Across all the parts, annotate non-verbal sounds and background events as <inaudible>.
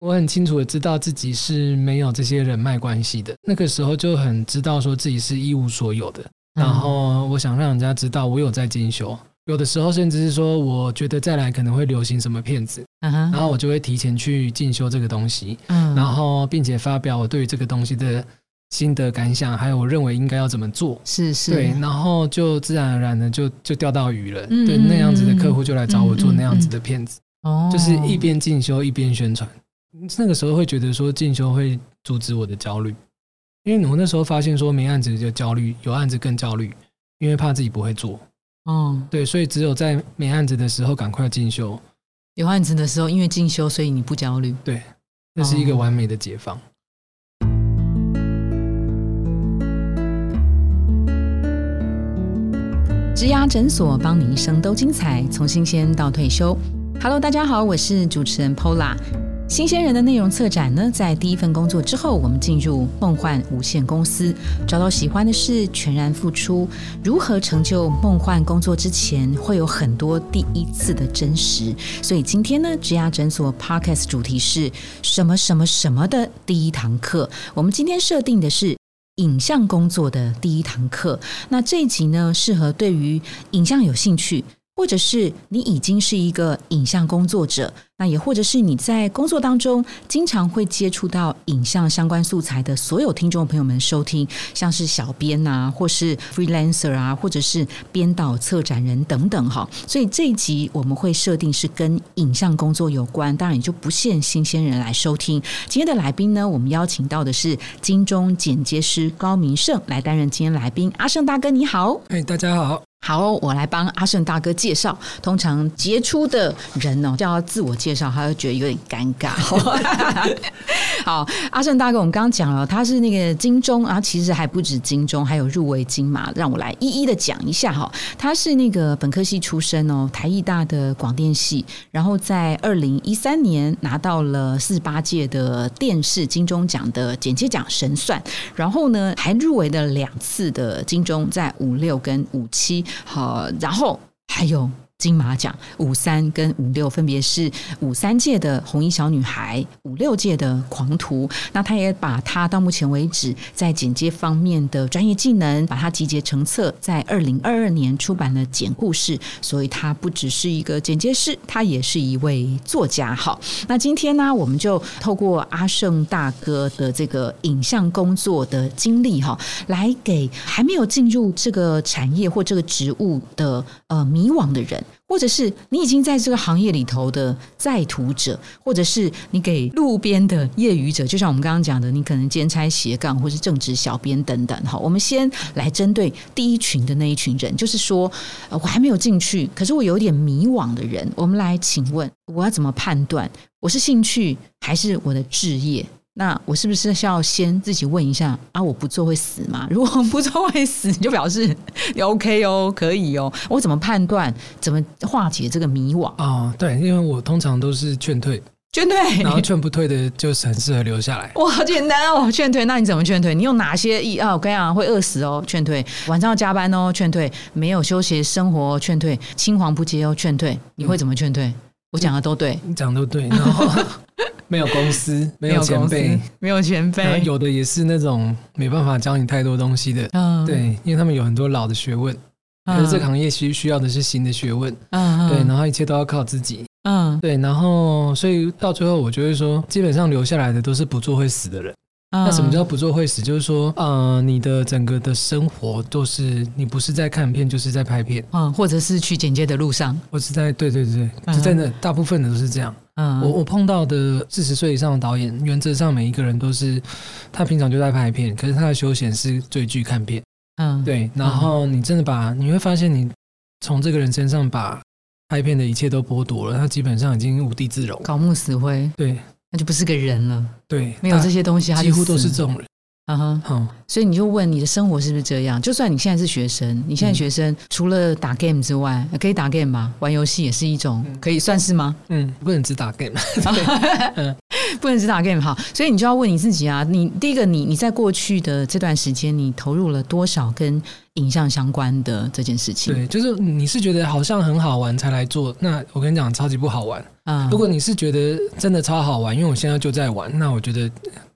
我很清楚的知道自己是没有这些人脉关系的，那个时候就很知道说自己是一无所有的。然后我想让人家知道我有在进修，有的时候甚至是说我觉得再来可能会流行什么骗子，然后我就会提前去进修这个东西，然后并且发表我对于这个东西的心得感想，还有我认为应该要怎么做，是是，对，然后就自然而然的就就钓到鱼了，对，那样子的客户就来找我做那样子的骗子，哦，就是一边进修一边宣传，那个时候会觉得说进修会阻止我的焦虑。因为我那时候发现说没案子就焦虑，有案子更焦虑，因为怕自己不会做。哦，对，所以只有在没案子的时候赶快进修，有案子的时候因为进修，所以你不焦虑。对，那是一个完美的解放。植牙诊所帮你一生都精彩，从新鲜到退休。Hello，大家好，我是主持人 Pola。新鲜人的内容策展呢，在第一份工作之后，我们进入梦幻无限公司，找到喜欢的事，全然付出。如何成就梦幻工作之前，会有很多第一次的真实。所以今天呢，植牙诊所 Podcast 主题是什么什么什么的第一堂课。我们今天设定的是影像工作的第一堂课。那这一集呢，适合对于影像有兴趣。或者是你已经是一个影像工作者，那也或者是你在工作当中经常会接触到影像相关素材的所有听众朋友们收听，像是小编啊，或是 freelancer 啊，或者是编导、策展人等等哈。所以这一集我们会设定是跟影像工作有关，当然也就不限新鲜人来收听。今天的来宾呢，我们邀请到的是金钟剪接师高明胜来担任今天来宾。阿胜大哥你好，哎，大家好。好，我来帮阿胜大哥介绍。通常杰出的人哦，叫他自我介绍，他就觉得有点尴尬。<laughs> 好，阿胜大哥，我们刚刚讲了，他是那个金钟啊，其实还不止金钟，还有入围金马。让我来一一的讲一下哈。他是那个本科系出身哦，台艺大的广电系，然后在二零一三年拿到了四十八届的电视金钟奖的剪接奖神算，然后呢还入围了两次的金钟，在五六跟五七。好，然后还有。金马奖五三跟五六分别是五三届的红衣小女孩，五六届的狂徒。那他也把他到目前为止在剪接方面的专业技能，把它集结成册，在二零二二年出版了《剪故事》。所以他不只是一个剪接师，他也是一位作家。好，那今天呢，我们就透过阿胜大哥的这个影像工作的经历，哈，来给还没有进入这个产业或这个职务的呃迷惘的人。或者是你已经在这个行业里头的在途者，或者是你给路边的业余者，就像我们刚刚讲的，你可能兼差斜杠或是正职小编等等。哈，我们先来针对第一群的那一群人，就是说我还没有进去，可是我有点迷惘的人，我们来请问，我要怎么判断我是兴趣还是我的置业？那我是不是需要先自己问一下啊？我不做会死吗？<laughs> 如果不做会死，就表示 <laughs> 你 OK 哦，可以哦。我怎么判断？怎么化解这个迷惘？哦，对，因为我通常都是劝退，劝退，然后劝不退的就很适合留下来。<laughs> 哇，好简单哦，劝退。那你怎么劝退？你用哪些意啊？我跟你讲，会饿死哦，劝退。晚上要加班哦，劝退。没有休息生活，劝退。青黄不接哦，劝退。你会怎么劝退？我讲的都对，你讲的都对。然后。<laughs> 没有公司，没有前辈，没有前辈，有的也是那种没办法教你太多东西的。嗯，对，因为他们有很多老的学问，可是这个行业其实需要的是新的学问。嗯，对，然后一切都要靠自己。嗯，对，然后所以到最后，我就会说，基本上留下来的都是不做会死的人。那什么叫不做会死？就是说，呃，你的整个的生活都是你不是在看片，就是在拍片，嗯，或者是去剪接的路上，或是在对对对，就真的大部分的都是这样。嗯，我我碰到的四十岁以上的导演，原则上每一个人都是他平常就在拍片，可是他的休闲是追剧看片。嗯，对。然后你真的把你会发现，你从这个人身上把拍片的一切都剥夺了，他基本上已经无地自容，搞木死灰。对。那就不是个人了，对，没有这些东西，他几乎都是这种人啊哈，好，所以你就问你的生活是不是这样？就算你现在是学生，你现在学生除了打 game 之外，可以打 game 吗？玩游戏也是一种，可以算是吗？嗯，不能只打 game，<laughs> 不能只打 game 好，所以你就要问你自己啊，你第一个，你你在过去的这段时间，你投入了多少跟影像相关的这件事情？对，就是你是觉得好像很好玩才来做，那我跟你讲，超级不好玩。啊如果你是觉得真的超好玩，因为我现在就在玩，那我觉得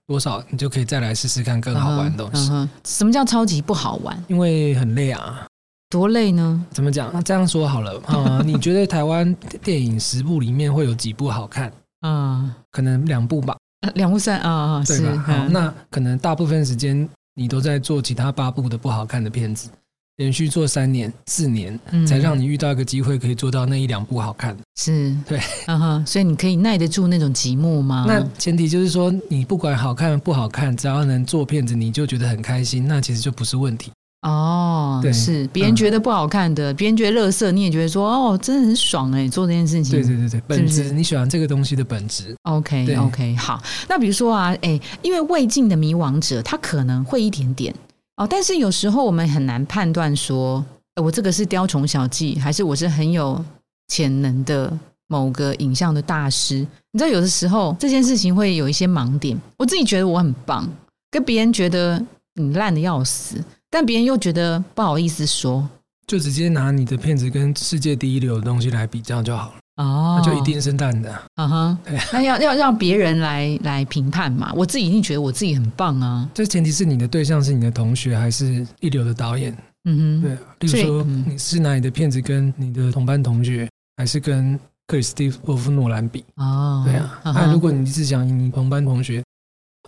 多少你就可以再来试试看更好玩的东西，什么叫超级不好玩？因为很累啊。多累呢？怎么讲？那这样说好了 <laughs> 啊、你觉得台湾电影十部里面会有几部好看？<laughs> 啊、可能两部吧，呃两部三啊啊，是对吧？好，嗯那可能大部分时间你都在做其他八部的不好看的片子，连续做三年、四年，嗯才让你遇到一个机会可以做到那一两部好看的。是，对，<laughs> 嗯哼，所以你可以耐得住那种寂寞吗？那前提就是说，你不管好看不好看，只要能做片子，你就觉得很开心，那其实就不是问题。哦，对是别人嗯觉得不好看的，别人觉得垃圾，你也觉得说哦，真的很爽哎，做这件事情。对对对对，本质你喜欢这个东西的本质，OK OK，好。那比如说啊，哎，因为未尽的迷惘者，他可能会一点点哦，但是有时候我们很难判断说，我这个是雕虫小技，还是我是很有潜能的某个影像的大师。你知道，有的时候这件事情会有一些盲点。我自己觉得我很棒，跟别人觉得你烂的要死，但别人又觉得不好意思说。就直接拿你的片子跟世界第一流的东西来比较就好了，哦那就一定是烂的。啊哈对，那要要让别人来来评判嘛。我自己一定觉得我自己很棒啊。这前提是你的对象是你的同学还是一流的导演，嗯哼，对，例如说嗯你是拿你的片子跟你的同班同学，还是跟克里斯蒂夫诺兰比？哦，对啊，哈那如果你是讲你同班同学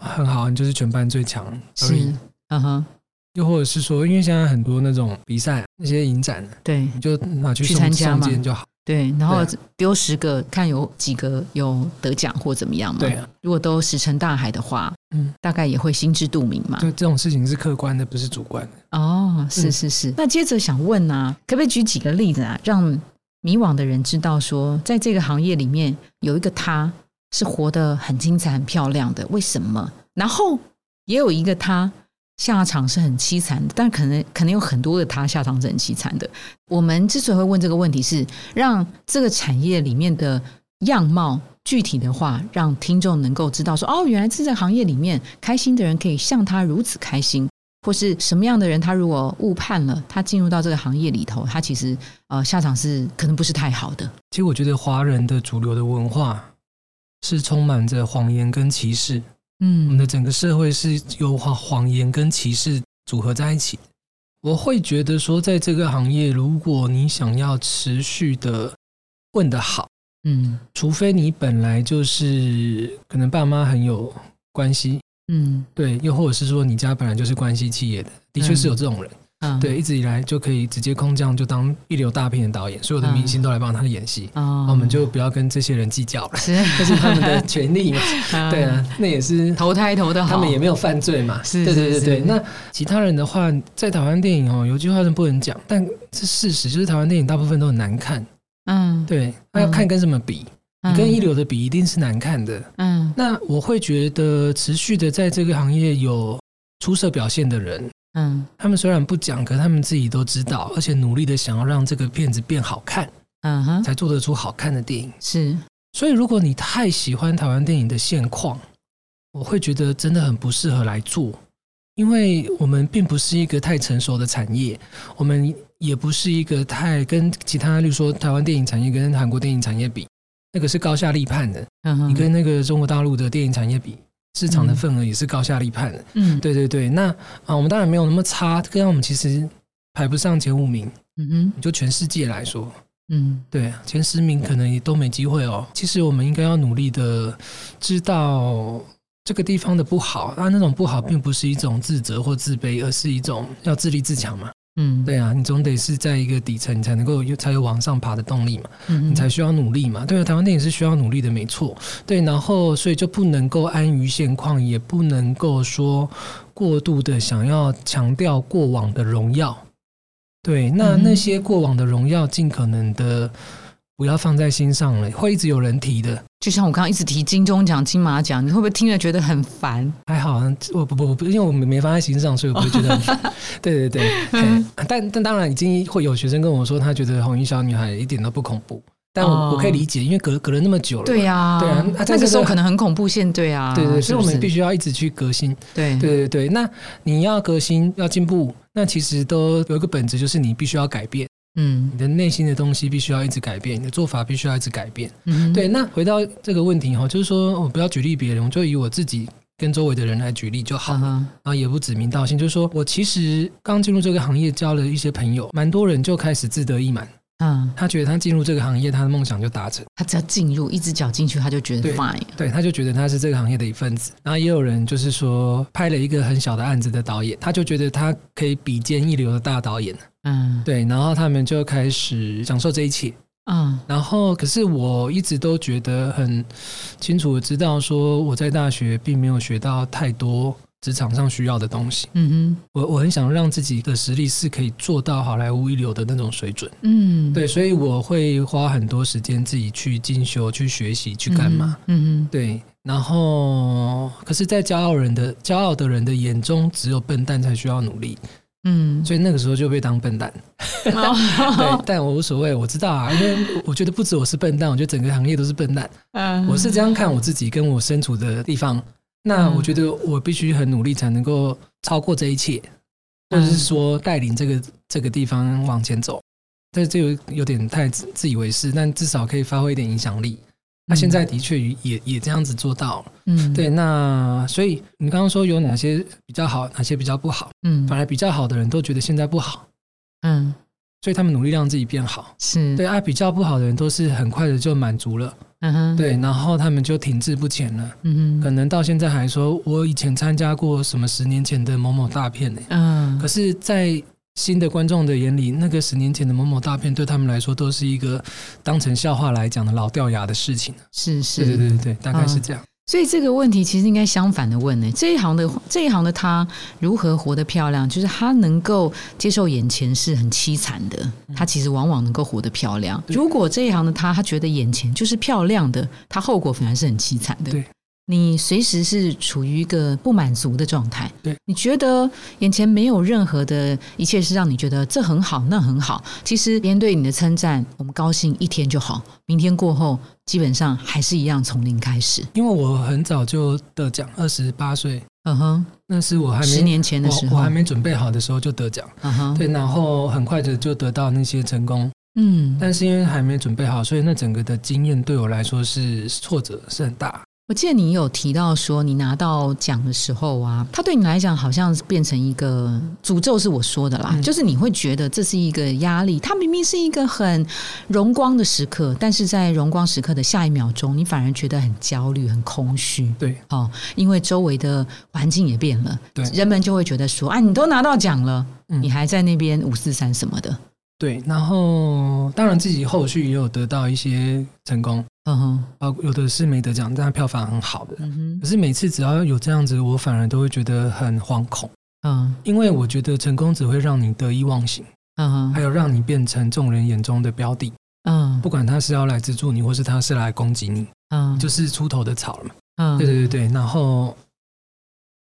很好，你就是全班最强而已是。，嗯哼，又或者是说，因为现在很多那种比赛、那些影展，对你就拿去去送参加嘛就好。对，然后对丢十个，看有几个有得奖或怎么样嘛。对，啊，如果都石沉大海的话，嗯，大概也会心知肚明嘛。就这种事情是客观的，不是主观的。哦，是嗯是是。那接着想问啊，可不可以举几个例子啊，让迷惘的人知道说，在这个行业里面有一个他是活得很精彩、很漂亮的，为什么？然后也有一个他下场是很凄惨的，但可能可能有很多的他下场是很凄惨的。我们之所以会问这个问题是，让这个产业里面的样貌具体的话，让听众能够知道说，哦，原来在这个行业里面，开心的人可以像他如此开心。或是什么样的人，他如果误判了，他进入到这个行业里头，他其实呃下场是可能不是太好的。其实我觉得华人的主流的文化是充满着谎言跟歧视，我们嗯的整个社会是由谎谎言跟歧视组合在一起。我会觉得说，在这个行业，如果你想要持续的混得好，嗯。除非你本来就是可能爸妈很有关系，嗯。对，又或者是说你家本来就是关系企业的，的确是有这种人，嗯，对，一直以来就可以直接空降就当一流大片的导演，所有的明星都来帮他演戏，我们就不要跟这些人计较了，是。<laughs> 这是他们的权利嘛，<laughs> 对啊，那也是投胎投的好，他们也没有犯罪嘛，是对对对对。那其他人的话，在台湾电影哦，有句话是不能讲，但是事实就是台湾电影大部分都很难看，嗯，对，那要看跟什么比，嗯。你跟一流的比一定是难看的。嗯。那我会觉得持续的在这个行业有出色表现的人，嗯他们虽然不讲，可他们自己都知道，而且努力的想要让这个片子变好看，嗯哼，才做得出好看的电影。是所以，如果你太喜欢台湾电影的现况，我会觉得真的很不适合来做，因为我们并不是一个太成熟的产业，我们也不是一个太跟其他，例如说台湾电影产业跟韩国电影产业比，那个是高下立判的。嗯哼你跟那个中国大陆的电影产业比，市场的份额也是高下立判的。嗯对对对，那啊，我们当然没有那么差，跟我们其实排不上前五名。嗯哼就全世界来说，嗯对前十名可能也都没机会哦。其实我们应该要努力的知道这个地方的不好，啊，那种不好并不是一种自责或自卑，而是一种要自立自强嘛。嗯，对啊，你总得是在一个底层，你才能够有才有往上爬的动力嘛。嗯你才需要努力嘛。对啊，台湾电影是需要努力的，没错。对，然后所以就不能够安于现况，也不能够说过度的想要强调过往的荣耀。对，那那些过往的荣耀，尽可能的不要放在心上了，会一直有人提的。就像我刚刚一直提金钟奖、金马奖，你会不会听了觉得很烦？还好，我不不不，因为我们没放在心上，所以我不会觉得很烦。对 <laughs> 对对，但但当然已经会有学生跟我说，他觉得《红衣小女孩》一点都不恐怖。但我我可以理解，因为隔隔了那么久了。对呀，对啊，那个时候可能很恐怖，现对啊，对对，所以我们必须要一直去革新。对对对对，那你要革新要进步，那其实都有一个本质，就是你必须要改变。嗯，你的内心的东西必须要一直改变，你的做法必须要一直改变。嗯，对。那回到这个问题哈，就是说我不要举例别人，我就以我自己跟周围的人来举例就好了。然后也不指名道姓，就是说我其实刚进入这个行业，交了一些朋友，蛮多人就开始自得意满。嗯，他觉得他进入这个行业，他的梦想就达成。他只要进入，一只脚进去，他就觉得 fine。对，他就觉得他是这个行业的一份子。然后也有人就是说，拍了一个很小的案子的导演，他就觉得他可以比肩一流的大导演。嗯，对。然后他们就开始享受这一切。嗯，然后可是我一直都觉得很清楚的知道，说我在大学并没有学到太多。职场上需要的东西，嗯哼，我我很想让自己的实力是可以做到好莱坞一流的那种水准，嗯，对，所以我会花很多时间自己去进修、去学习、去干嘛，嗯哼，对，然后可是，在骄傲人的骄傲的人的眼中，只有笨蛋才需要努力，嗯，所以那个时候就被当笨蛋，<laughs> 对，但我无所谓，我知道啊，因为我觉得不止我是笨蛋，我觉得整个行业都是笨蛋，嗯，我是这样看我自己跟我身处的地方。那我觉得我必须很努力才能够超过这一切，或者是说带领这个这个地方往前走。但是这有有点太自自以为是，但至少可以发挥一点影响力。那现在的确也也这样子做到了。嗯，对。那所以你刚刚说有哪些比较好，哪些比较不好？嗯，反而比较好的人都觉得现在不好。嗯，所以他们努力让自己变好。是对啊，比较不好的人都是很快的就满足了。嗯哼，对，然后他们就停滞不前了。嗯哼，可能到现在还说，我以前参加过什么十年前的某某大片呢？嗯，可是，在新的观众的眼里，那个十年前的某某大片对他们来说都是一个当成笑话来讲的老掉牙的事情。是是，对对对对，大概是这样。所以这个问题其实应该相反的问呢，这一行的这一行的他如何活得漂亮？就是他能够接受眼前是很凄惨的，他其实往往能够活得漂亮。如果这一行的他，他觉得眼前就是漂亮的，他后果反而是很凄惨的。对。你随时是处于一个不满足的状态，对，你觉得眼前没有任何的一切是让你觉得这很好，那很好。其实别人对你的称赞，我们高兴一天就好，明天过后基本上还是一样从零开始。因为我很早就得奖，二十八岁，嗯哼，那是我还没十年前的时候，我还没准备好的时候就得奖，嗯哼，对，然后很快的就得到那些成功，嗯，但是因为还没准备好，所以那整个的经验对我来说是挫折是很大。我记得你有提到说，你拿到奖的时候啊，它对你来讲好像变成一个诅咒，是我说的啦，就是你会觉得这是一个压力。它明明是一个很荣光的时刻，但是在荣光时刻的下一秒钟，你反而觉得很焦虑、很空虚。对，哦，因为周围的环境也变了，对，人们就会觉得说，啊，你都拿到奖了，你还在那边五四三什么的。对，然后当然自己后续也有得到一些成功。嗯哼，啊，有的是没得奖，但票房很好的。嗯哼，可是每次只要有这样子，我反而都会觉得很惶恐。嗯，因为我觉得成功只会让你得意忘形。嗯哼，还有让你变成众人眼中的标的。嗯，不管他是要来资助你，或是他是来攻击你，嗯，就是出头的草了嘛。嗯，对对对对。然后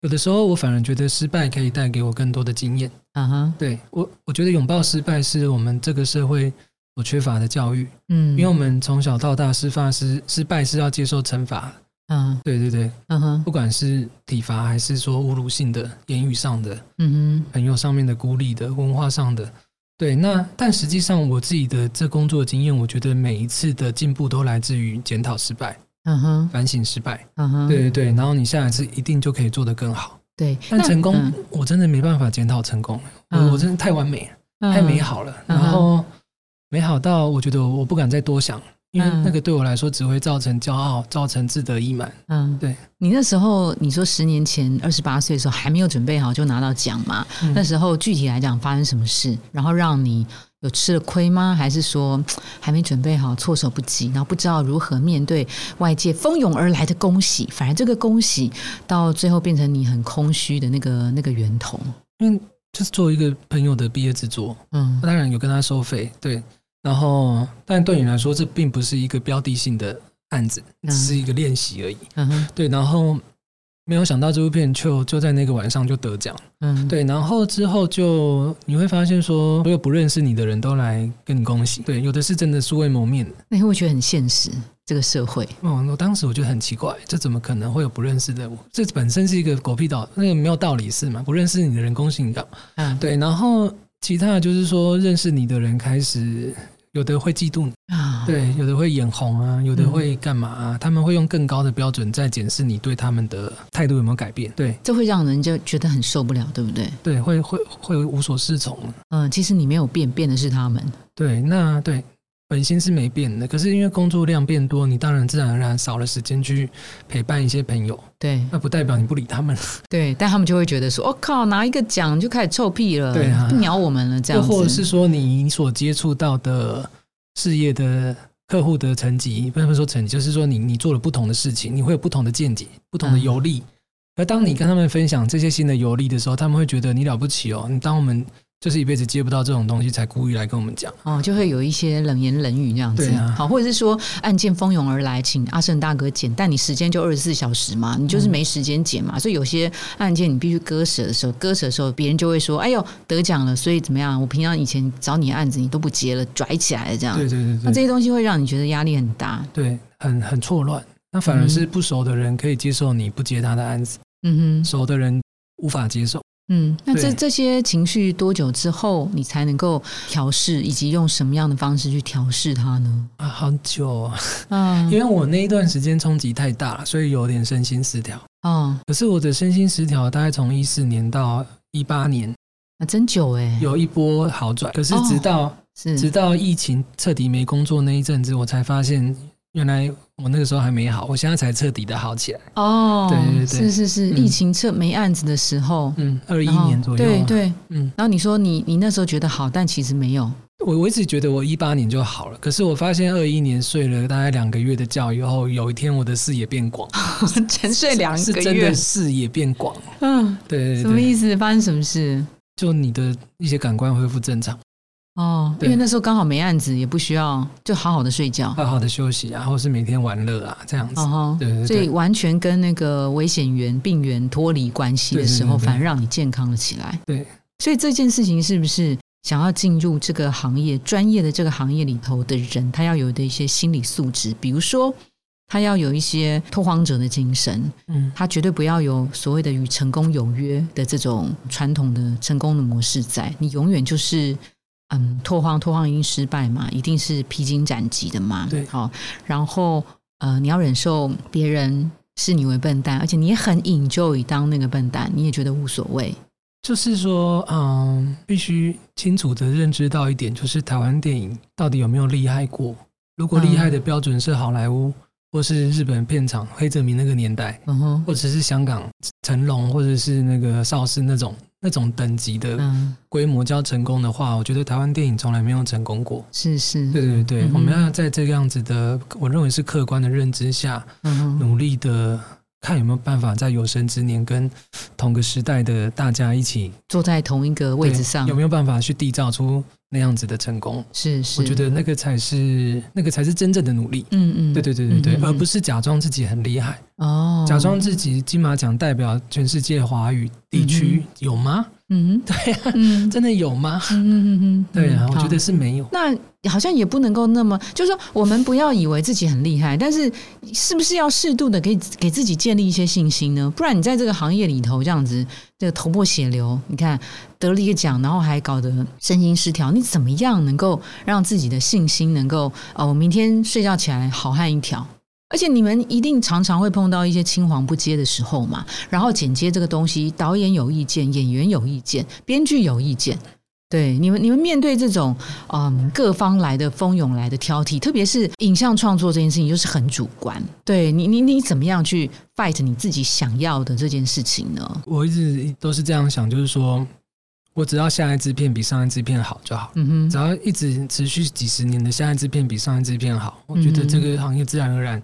有的时候我反而觉得失败可以带给我更多的经验。嗯哼，对我我觉得拥抱失败是我们这个社会。所缺乏的教育，嗯，因为我们从小到大，失发失失败是要接受惩罚，嗯，对对对，嗯哼，不管是体罚还是说侮辱性的言语上的，嗯哼，朋友上面的孤立的，文化上的，对，那但实际上我自己的这工作经验，我觉得每一次的进步都来自于检讨失败，嗯哼，反省失败，嗯哼，对对对，然后你下一次一定就可以做得更好，对，但成功我真的没办法检讨成功，我我真的太完美了，太美好了，然后。美好到我觉得我不敢再多想，因为那个对我来说只会造成骄傲，造成自得意满。嗯，对。你那时候你说十年前二十八岁的时候还没有准备好就拿到奖嘛？那时候具体来讲发生什么事，然后让你有吃了亏吗？还是说 <tsk> 还没准备好，措手不及，然后不知道如何面对外界蜂拥而来的恭喜？反而这个恭喜到最后变成你很空虚的那个那个源头。因为，就是做一个朋友的毕业制作，嗯，当然有跟他收费，对。然后，但对你来说，这并不是一个标的性的案子，嗯只是一个练习而已。嗯哼，对，然后没有想到这部片就就在那个晚上就得奖。嗯，对，然后之后就你会发现说，所有不认识你的人都来跟你恭喜。对，有的是真的素未谋面的。那你会觉得很现实？这个社会，哦，我当时我觉得很奇怪，这怎么可能会有不认识的我？这本身是一个狗屁道，那个没有道理是吗？不认识你的人恭喜你干嘛？嗯，对，然后其他的就是说，认识你的人开始有的会嫉妒你，啊，对，有的会眼红啊，有的嗯会干嘛啊？他们会用更高的标准在检视你对他们的态度有没有改变。对这会让人就觉得很受不了，对不对？对，会会会无所适从。嗯，其实你没有变，变的是他们。对，那对本心是没变的，可是因为工作量变多，你当然自然而然少了时间去陪伴一些朋友，对那不代表你不理他们，<laughs> 对，但他们就会觉得说：“我、哦靠，拿一个奖就开始臭屁了，对啊不鸟我们了。”这样子，或者是说你所接触到的事业的客户的层级，不能说层级，就是说你你做了不同的事情，你会有不同的见解、不同的嗯游历。而当你跟他们分享这些新的游历的时候，他们会觉得你了不起哦，你当我们就是一辈子接不到这种东西，才故意来跟我们讲。哦，就会有一些冷言冷语这样子，啊好，或者是说案件蜂拥而来，请阿胜大哥剪，但你时间就二十四小时嘛，你嗯就是没时间剪嘛，所以有些案件你必须割舍的时候，割舍的时候，别人就会说：“哎呦，得奖了，所以怎么样？我平常以前找你的案子你都不接了，拽起来了这样。对对对对那这些东西会让你觉得压力很大。对，很很错乱。那反而是不熟的人可以接受你不接他的案子，嗯哼，熟的人无法接受。嗯，那这这些情绪多久之后你才能够调试，以及用什么样的方式去调试它呢？啊，好久、啊，嗯。<laughs> 因为我那一段时间冲击太大了，所以有点身心失调。哦，可是我的身心失调大概从一四年到一八年啊真久哎，有一波好转，可是直到、是。直到疫情彻底没工作那一阵子，我才发现原来我那个时候还没好，我现在才彻底的好起来。哦，对对对是是是，嗯疫情测没案子的时候，嗯，二一年左右、啊。对对。嗯，然后你说你你那时候觉得好，但其实没有，我我一直觉得我一八年就好了，可是我发现二一年睡了大概两个月的觉以后，有一天我的视野变广，<laughs> 沉睡两是真个月的，视野变广。嗯，对对对，什么意思？发生什么事？就你的一些感官恢复正常，哦，因对为那时候刚好没案子，也不需要，就好好的睡觉。好好的休息啊，或是每天玩乐啊，这样子。对对对所以完全跟那个危险源、病源脱离关系的时候，反而让你健康了起来。对，所以这件事情是不是想要进入这个行业、专业的这个行业里头的人，他要有的一些心理素质，比如说他要有一些拓荒者的精神，嗯，他绝对不要有所谓的与成功有约的这种传统的成功的模式在，你永远就是。嗯，拓荒拓荒已经失败嘛，一定是披荆斩棘的嘛。对好、然后呃，你要忍受别人视你为笨蛋，而且你也很 enjoy 当那个笨蛋，你也觉得无所谓。就是说，嗯，必须清楚的认知到一点，就是台湾电影到底有没有厉害过？如果厉害的标准是好莱坞，或是日本片场黑泽明那个年代，嗯哼，或者是香港成龙，或者是那个邵氏那种那种等级的嗯，规模叫成功的话，我觉得台湾电影从来没有成功过。是是，对对对，嗯我们要在这个样子的，我认为是客观的认知下，嗯，努力的看有没有办法在有生之年跟同个时代的大家一起坐在同一个位置上有，没有办法去缔造出那样子的成功？是是，我觉得那个才是那个才是真正的努力。嗯嗯，对对对对对，嗯嗯嗯而不是假装自己很厉害，哦，假装自己金马奖代表全世界华语地区有吗？嗯 <laughs> 对呀、哼嗯真的有吗？嗯嗯嗯嗯，对啊，我觉得是没有。那好像也不能够那么，就是说，我们不要以为自己很厉害，但是是不是要适度的给给自己建立一些信心呢？不然你在这个行业里头这样子，这个头破血流，你看得了一个奖，然后还搞得身心失调，你怎么样能够让自己的信心能够哦，我明天睡觉起来好汉一条？而且你们一定常常会碰到一些青黄不接的时候嘛，然后剪接这个东西，导演有意见，演员有意见，编剧有意见。对你们，你们面对这种嗯各方来的蜂拥来的挑剔，特别是影像创作这件事情，就是很主观。对你，你你怎么样去 fight 你自己想要的这件事情呢？我一直都是这样想，就是说我只要下一支片比上一支片好就好。嗯哼，只要一直持续几十年的下一支片比上一支片好，我觉得嗯这个行业自然而然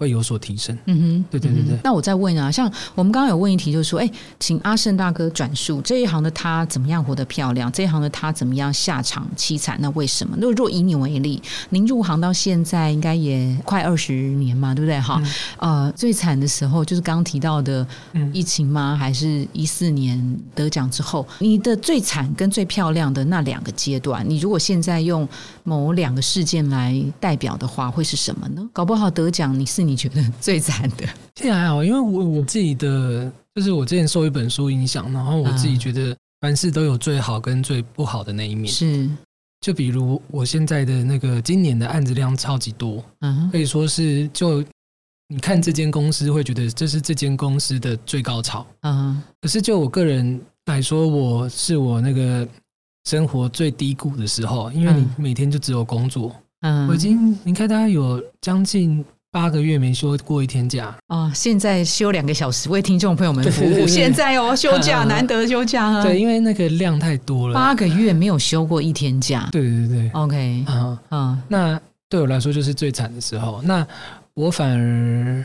会有所提升。嗯哼，对对对对嗯那我再问啊，像我们刚刚有问一题，就是说，哎，请阿胜大哥转述这一行的他怎么样活得漂亮，这一行的他怎么样下场凄惨？那为什么？那若以你为例，您入行到现在应该也快二十年嘛，对不对？哈，呃，最惨的时候就是刚刚提到的嗯疫情吗？还是一四年得奖之后，你的最惨跟最漂亮的那两个阶段，你如果现在用某两个事件来代表的话，会是什么呢？搞不好得奖你是你觉得最惨的。现在还好，因为我我自己的就是我之前受一本书影响，然后我自己嗯觉得凡事都有最好跟最不好的那一面。是，就比如我现在的那个今年的案子量超级多，嗯可以说是就你看这间公司会觉得这是这间公司的最高潮。嗯可是就我个人来说，我是我那个生活最低谷的时候，因为你嗯每天就只有工作，嗯，我已经你看大概有将近八个月没休过一天假。啊，现在休两个小时为听众朋友们服务。对对对现在哦，休假 <laughs> 难得休假啊，对，，因为那个量太多了。八个月没有休过一天假。对对对，OK，啊、嗯那对我来说就是最惨的时候。那我反而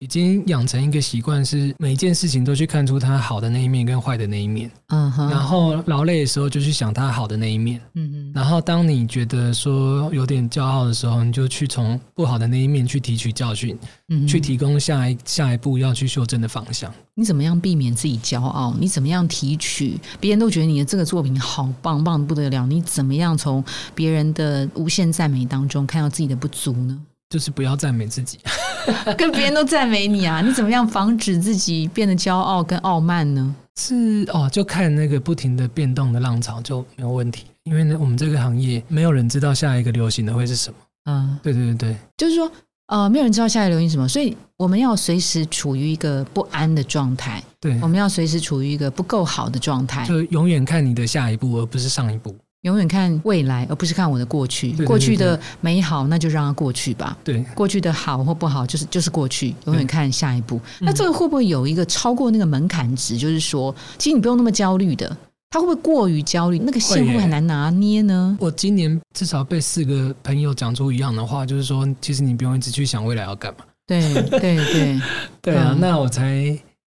已经养成一个习惯，是每一件事情都去看出它好的那一面跟坏的那一面，嗯哼，然后劳累的时候就去想它好的那一面。嗯嗯，然后当你觉得说有点骄傲的时候，你就去从不好的那一面去提取教训，嗯去提供下一下一步要去修正的方向。你怎么样避免自己骄傲？你怎么样提取？别人都觉得你的这个作品好棒，棒的不得了，你怎么样从别人的无限赞美当中看到自己的不足呢？就是不要赞美自己，<laughs> 跟别人都赞美你啊，你怎么样防止自己变得骄傲跟傲慢呢？是哦，就看那个不停的变动的浪潮就没有问题。因为呢，我们这个行业没有人知道下一个流行的会是什么。嗯，对对对对，就是说，呃，没有人知道下一个流行什么，所以我们要随时处于一个不安的状态，对我，们要随时处于一个不够好的状态，就永远看你的下一步，而不是上一步。永远看未来，而不是看我的过去。对对过去的美好，那就让它过去吧。对，过去的好或不好，就是就是过去，永远看下一步。嗯那这个会不会有一个超过那个门槛值？就是说，其实你不用那么焦虑的，他会不会过于焦虑？那个线会很难拿捏呢？我今年至少被四个朋友讲出一样的话，就是说，其实你不用一直去想未来要干嘛。对对对，<laughs> 对啊，嗯那我才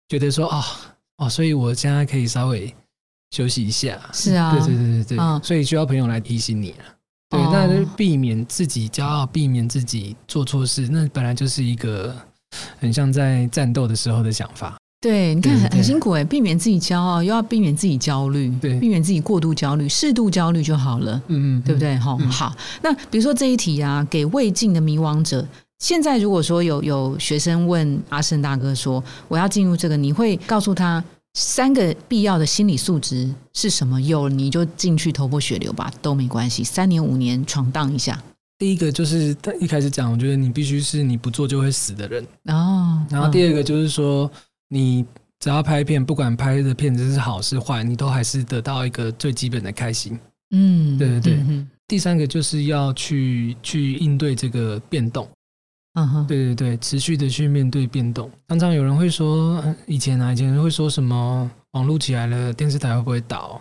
觉得说，哦哦，所以我现在可以稍微休息一下。是啊对对对对对，嗯所以需要朋友来提醒你啊。对，哦那就避免自己骄傲，避免自己做错事，那本来就是一个很像在战斗的时候的想法。对，你看很很辛苦哎，避免自己骄傲，又要避免自己焦虑，对避免自己过度焦虑，适度焦虑就好了，嗯，嗯对不？对？哈、嗯好。那比如说这一题啊，给未尽的迷惘者，现在如果说有有学生问阿胜大哥说，我要进入这个，你会告诉他三个必要的心理素质是什么？有你就进去头破血流吧，都没关系，三年五年闯荡一下。第一个就是他一开始讲，我觉得你必须是你不做就会死的人。哦，然后第二个就是说，你只要拍片，不管拍的片子是好是坏，你都还是得到一个最基本的开心。嗯，对对对嗯第三个就是要去去应对这个变动。哼嗯哼，对对对，持续的去面对变动。常常有人会说，呃以前啊，以前会说什么网络起来了，电视台会不会倒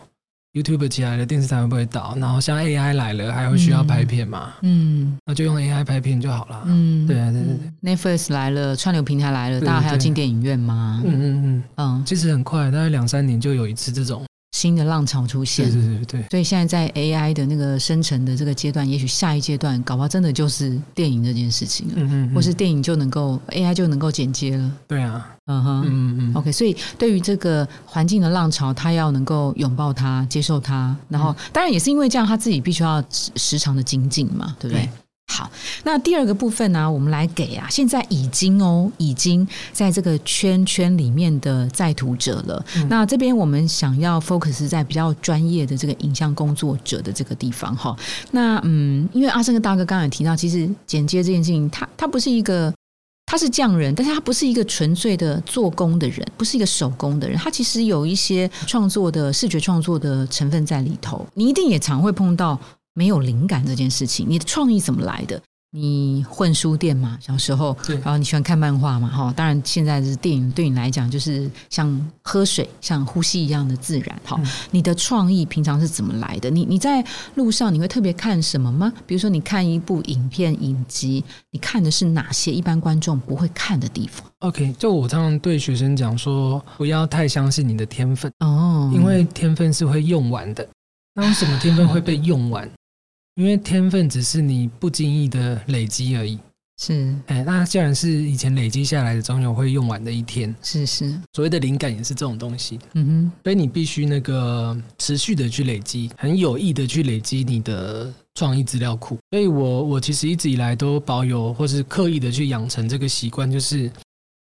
？YouTube 起来了，电视台会不会倒？然后像 AI 来了，还会需要拍片嘛？嗯那就用 AI 拍片就好了。嗯，对啊对对对，Netflix 来了，串流平台来了，大家还要进电影院吗？嗯嗯嗯，嗯，其实很快，大概两三年就有一次这种。新的浪潮出现。对对对，所以现在在 AI 的那个生成的这个阶段，也许下一阶段搞不好真的就是电影这件事情了，嗯嗯，嗯或是电影就能够 AI 就能够剪接了。对啊，嗯哼。嗯嗯嗯，OK，所以对于这个环境的浪潮，他要能够拥抱它、接受它，然后当然也是因为这样，他自己必须要时时常的精进嘛，对不对？对好，那第二个部分呢、我们来给啊，现在已经哦，已经在这个圈圈里面的在途者了。嗯那这边我们想要 focus 在比较专业的这个影像工作者的这个地方哈。那嗯，因为阿生跟大哥刚才也提到，其实剪接这件事情，它它不是一个。他是匠人，但是他不是一个纯粹的做工的人，不是一个手工的人，他其实有一些创作的视觉创作的成分在里头。你一定也常会碰到没有灵感这件事情，你的创意怎么来的？你混书店嘛，小时候，对然后你喜欢看漫画嘛，哈，当然现在是电影，对你来讲就是像喝水、像呼吸一样的自然，哈。嗯你的创意平常是怎么来的？你你在路上你会特别看什么吗？比如说你看一部影片、影集，你看的是哪些一般观众不会看的地方？OK，就我常常对学生讲说，不要太相信你的天分，哦，因为天分是会用完的。那为什么天分会被用完？因为天分只是你不经意的累积而已。是哎，那既然是以前累积下来的，总有会用完的一天。是是，所谓的灵感也是这种东西，嗯哼所以你必须那个持续的去累积，很有意的去累积你的创意资料库。所以我我其实一直以来都保有，或是刻意的去养成这个习惯，就是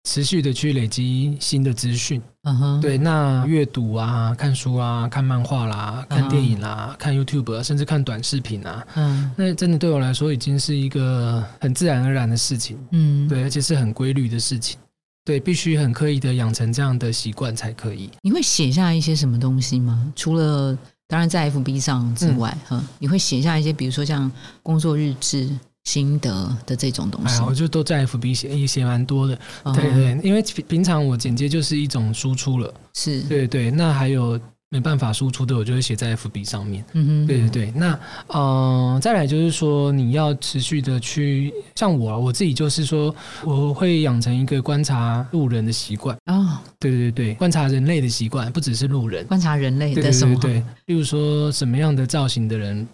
持续的去累积新的资讯。哼，嗯哼，对，那阅读啊、看书啊、看漫画啦、看电影啦、看 YouTube，、啊、甚至看短视频啊，嗯那真的对我来说已经是一个很自然而然的事情。嗯，对，而且是很规律的事情。对，必须很刻意的养成这样的习惯才可以。你会写下一些什么东西吗？除了当然在 FB 上之外，嗯哈、你会写下一些，比如说像工作日志、心得的这种东西哎，。我就都在 FB 写，也写蛮多的。哦对对，因为平平常我剪接就是一种输出了。是，对对，那还有没办法输出的，我就会写在 FB 上面。嗯哼，对对对，那嗯、呃再来就是说，你要持续的去，像我啊我自己就是说，我会养成一个观察路人的习惯。啊，对对对，观察人类的习惯，不只是路人。观察人类的什么？对对，例如说什么样的造型的人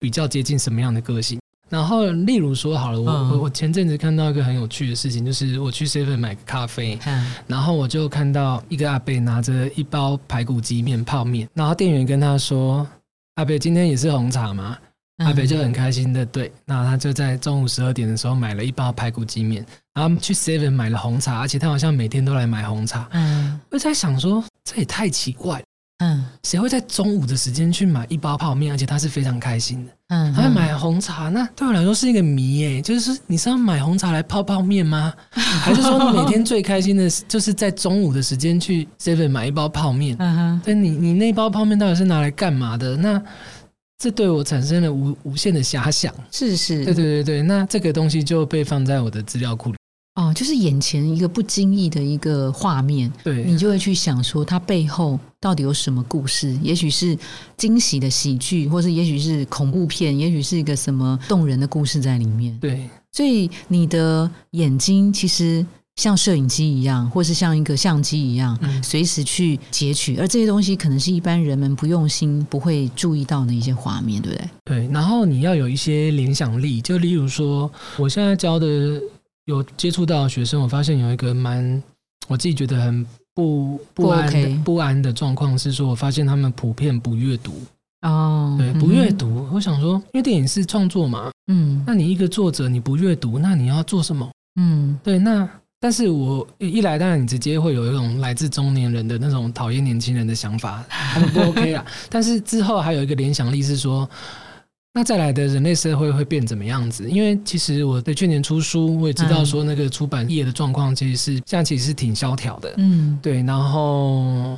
比较接近什么样的个性。然后，例如说好了，我、嗯。我我前阵子看到一个很有趣的事情，就是我去 seven 买咖啡，嗯。然后我就看到一个阿伯拿着一包排骨鸡面泡面，然后店员跟他说：“阿伯今天也是红茶吗？”嗯。阿北就很开心的对，那他就在中午十二点的时候买了一包排骨鸡面，然后去 Seven 买了红茶，而且他好像每天都来买红茶。嗯。我在想说，这也太奇怪了，嗯谁会在中午的时间去买一包泡面？而且他是非常开心的，嗯，他会买红茶，那对我来说是一个谜耶，就是你是要买红茶来泡泡面吗？<laughs> 还是说你每天最开心的就是在中午的时间去 Seven 买一包泡面？嗯哼，但你你那包泡面到底是拿来干嘛的？那这对我产生了无无限的遐想。是是，对对对对，那这个东西就被放在我的资料库里。哦，就是眼前一个不经意的一个画面，对你就会去想说，它背后到底有什么故事？也许是惊喜的喜剧，或是也许是恐怖片，也许是一个什么动人的故事在里面。对所以你的眼睛其实像摄影机一样，或是像一个相机一样，嗯随时去截取，而这些东西可能是一般人们不用心不会注意到的一些画面，对不对？对，然后你要有一些联想力，就例如说，我现在教的有接触到学生，我发现有一个蛮我自己觉得很不不安不安的状况是说，我发现他们普遍不阅读。哦，对，嗯不阅，读，我想说，因为电影是创作嘛，嗯那你一个作者你不阅读，那你要做什么？嗯对，那但是我一一来，当然你直接会有一种来自中年人的那种讨厌年轻人的想法，他们不 OK 啦。<laughs> 但是之后还有一个联想力是说，那再来的人类社会会变怎么样子？因为其实我在去年出书，我也知道说那个出版业的状况其实是现在其实是挺萧条的，嗯对，然后。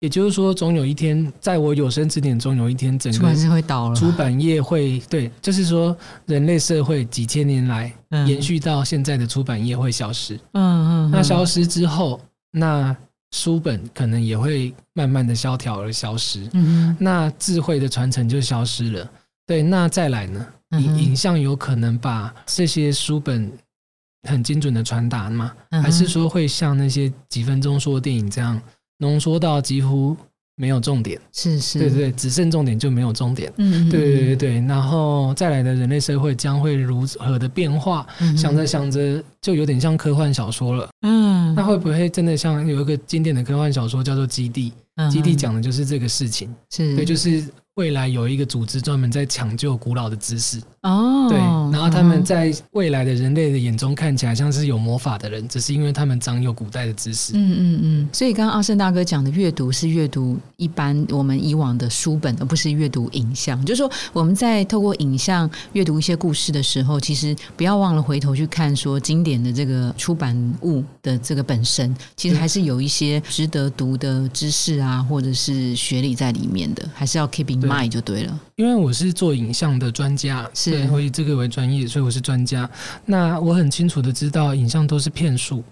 也就是说，总有一天，在我有生之年，总有一天，整个出版社会倒了，出版业会对，就是说，人类社会几千年来嗯延续到现在的出版业会消失。嗯嗯，那消失，失之后，那书本可能也会慢慢的萧条而消失，嗯那智慧的传承就消失了。对，那再来呢？影影像有可能把这些书本很精准的传达吗？还是说会像那些几分钟说电影这样浓缩到几乎没有重点？是是，对对对，只剩重点就没有重点。嗯，嗯，对对对对，然后再来的人类社会将会如何的变化？嗯想着想着，就有点像科幻小说了。嗯，那会不会真的像有一个经典的科幻小说叫做《基地》？嗯基地讲的就是这个事情，是，对，就是未来有一个组织专门在抢救古老的知识，哦，对，然后他们嗯在未来的人类的眼中看起来像是有魔法的人，只是因为他们掌有古代的知识。嗯嗯嗯，所以刚刚阿胜大哥讲的阅读是阅读一般我们以往的书本，而不是阅读影像。就是说我们在透过影像阅读一些故事的时候，其实不要忘了回头去看说经典的这个出版物的这个本身，其实还是有一些值得读的知识啊，或者是学历在里面的，还是要 keep 脉就对了。因为我是做影像的专家，是我以这个为专业，所以我是专家。那我很清楚的知道，影像都是骗术。